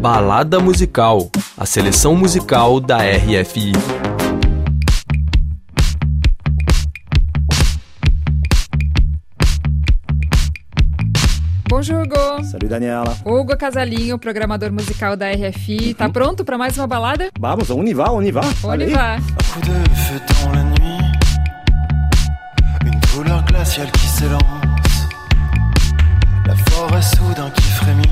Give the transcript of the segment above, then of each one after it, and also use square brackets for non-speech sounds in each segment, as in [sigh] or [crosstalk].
Balada Musical, a seleção musical da RFI. Bonjour, Hugo. Salut Daniela. Hugo Casalinho, programador musical da RFI. Tá pronto para mais uma balada? Vamos, on y va, on y va. On Allez. y va. coup de feu dans la nuit, une douleur glaciale qui s'élance, la forêt soudain qui frémit,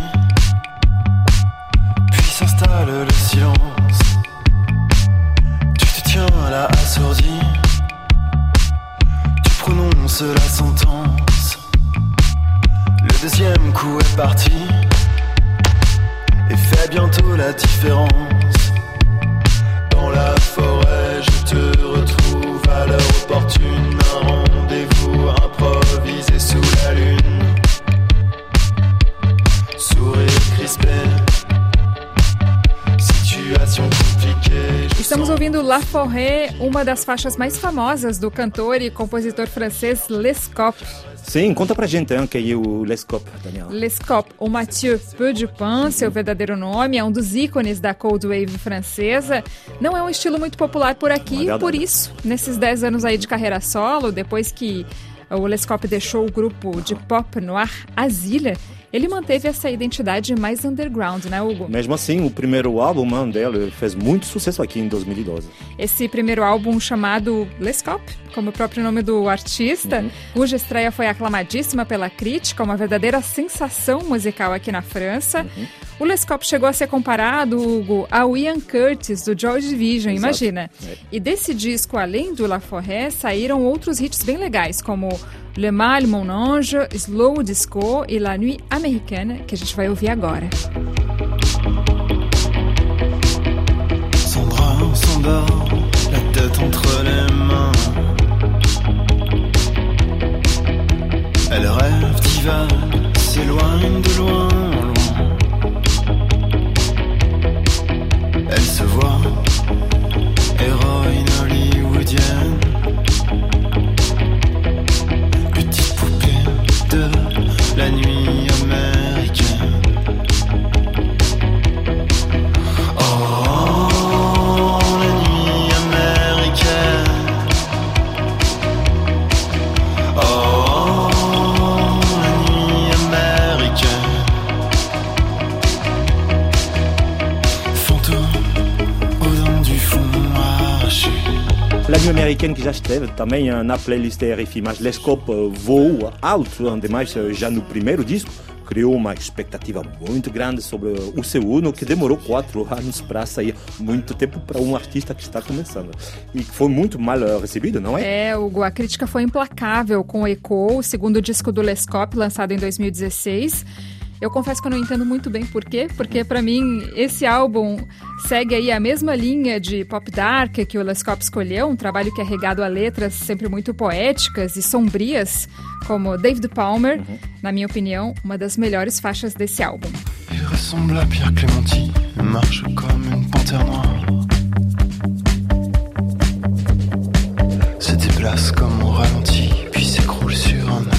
le silence. Tu te tiens là assourdi, tu prononces la sentence. Le deuxième coup est parti et fait bientôt la différence. Dans la forêt, je te retrouve à l'heure opportune. Estamos ouvindo La Forêt, uma das faixas mais famosas do cantor e compositor francês Lescope. Sim, conta pra gente hein, quem é o Lescope, Daniela. Lescope, ou Mathieu Peu Dupin, seu verdadeiro nome, é um dos ícones da Cold Wave francesa. Não é um estilo muito popular por aqui, por isso, nesses 10 anos aí de carreira solo, depois que o Lescope deixou o grupo de pop noir Asile, ele manteve essa identidade mais underground, né, Hugo? Mesmo assim, o primeiro álbum hein, dele fez muito sucesso aqui em 2012. Esse primeiro álbum chamado Lescope, como o próprio nome do artista, cuja estreia foi aclamadíssima pela crítica, uma verdadeira sensação musical aqui na França. O Lescope chegou a ser comparado, Hugo, ao Ian Curtis, do Joy Division, Exato. imagina. É. E desse disco, além do La Forêt, saíram outros hits bem legais, como Le Mal, Mon Ange, Slow Disco e La Nuit Américaine, que a gente vai ouvir agora. Son bras La Nuit Americana que já esteve também eh, na playlist RFI, mas Lescope eh, voou alto, ademais eh, já no primeiro disco, criou uma expectativa muito grande sobre o seu Uno, que demorou quatro [laughs] anos para sair, muito tempo para um artista que está começando. E foi muito mal eh, recebido, não é? É, Hugo, a crítica foi implacável com o Echo, o segundo disco do Lescope, lançado em 2016. Eu confesso que eu não entendo muito bem por quê, porque para mim esse álbum segue aí a mesma linha de pop dark que o Lescope escolheu, um trabalho que é regado a letras sempre muito poéticas e sombrias, como David Palmer, na minha opinião, uma das melhores faixas desse álbum. Il ressemble à Pierre Clémenti, marche comme une panthère noire. Se déplace comme au ralenti, puis s'écroule sur un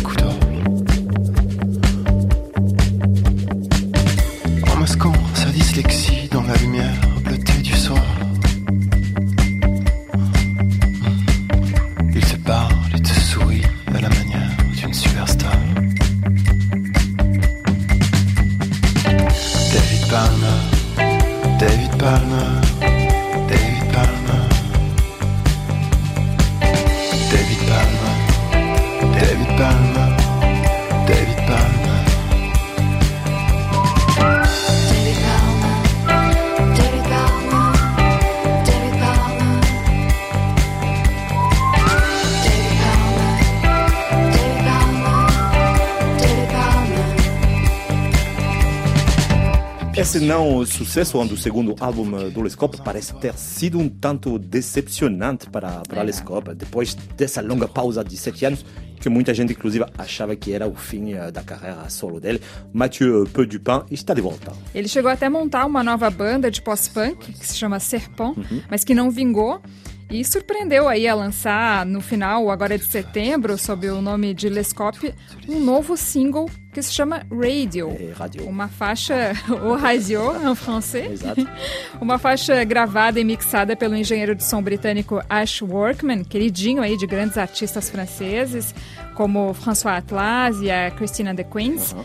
Esse não sucesso do segundo álbum do Lescope parece ter sido um tanto decepcionante para, para É. Lescope, depois dessa longa pausa de sete anos, que muita gente inclusive achava que era o fim eh, da carreira solo dele. Mathieu Peu Dupin está de volta. Ele chegou até a montar uma nova banda de pós-punk, que se chama Serpent, mas que não vingou. E surpreendeu aí a lançar no final, agora de setembro, sob o nome de Lescope, um novo single que se chama Radio. É, Radio. Uma faixa, [laughs] ou radio em francês. [laughs] Uma faixa gravada e mixada pelo engenheiro de som britânico Ash Workman, queridinho aí de grandes artistas franceses, como François Atlas e a Christina de Queens.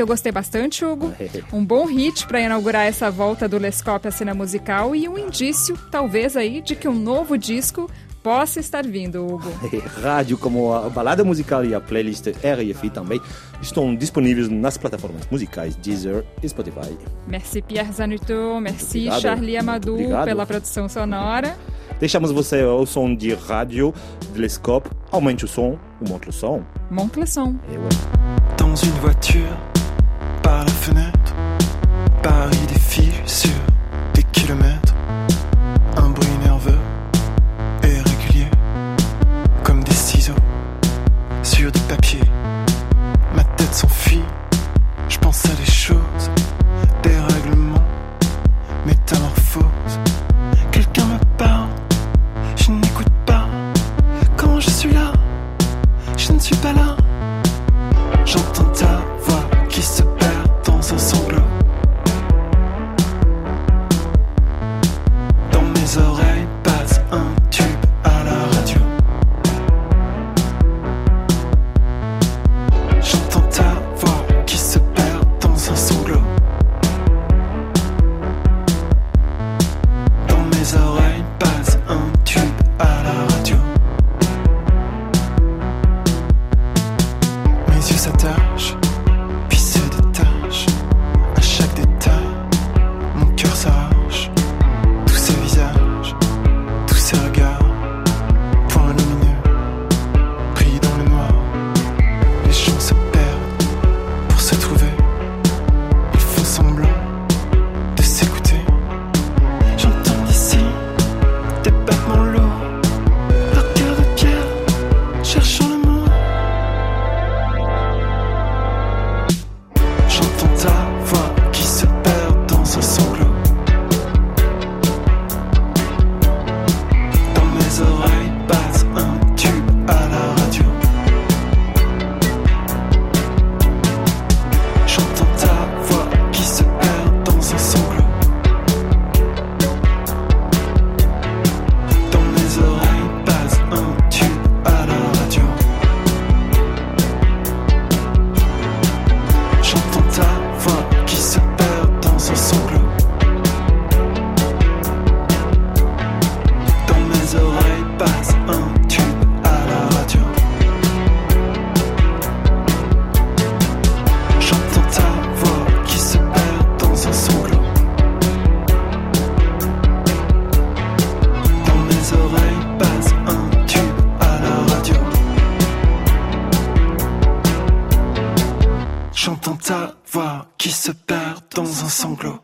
Que eu gostei bastante, Hugo. [laughs] Um bom hit para inaugurar essa volta do Lescope à cena musical e um indício, talvez aí, de que um novo disco possa estar vindo, Hugo. [laughs] Rádio como a balada musical e a playlist RFI também estão disponíveis nas plataformas musicais Deezer e Spotify. Merci Pierre Zanuto, merci Obrigado. Charlie Amadou Obrigado. pela produção sonora. Deixamos você ao som de rádio, Telescope, aumente o som, monte o som. Monte le son. E ouais. Dans une voiture, trying to finish dans un sanglot.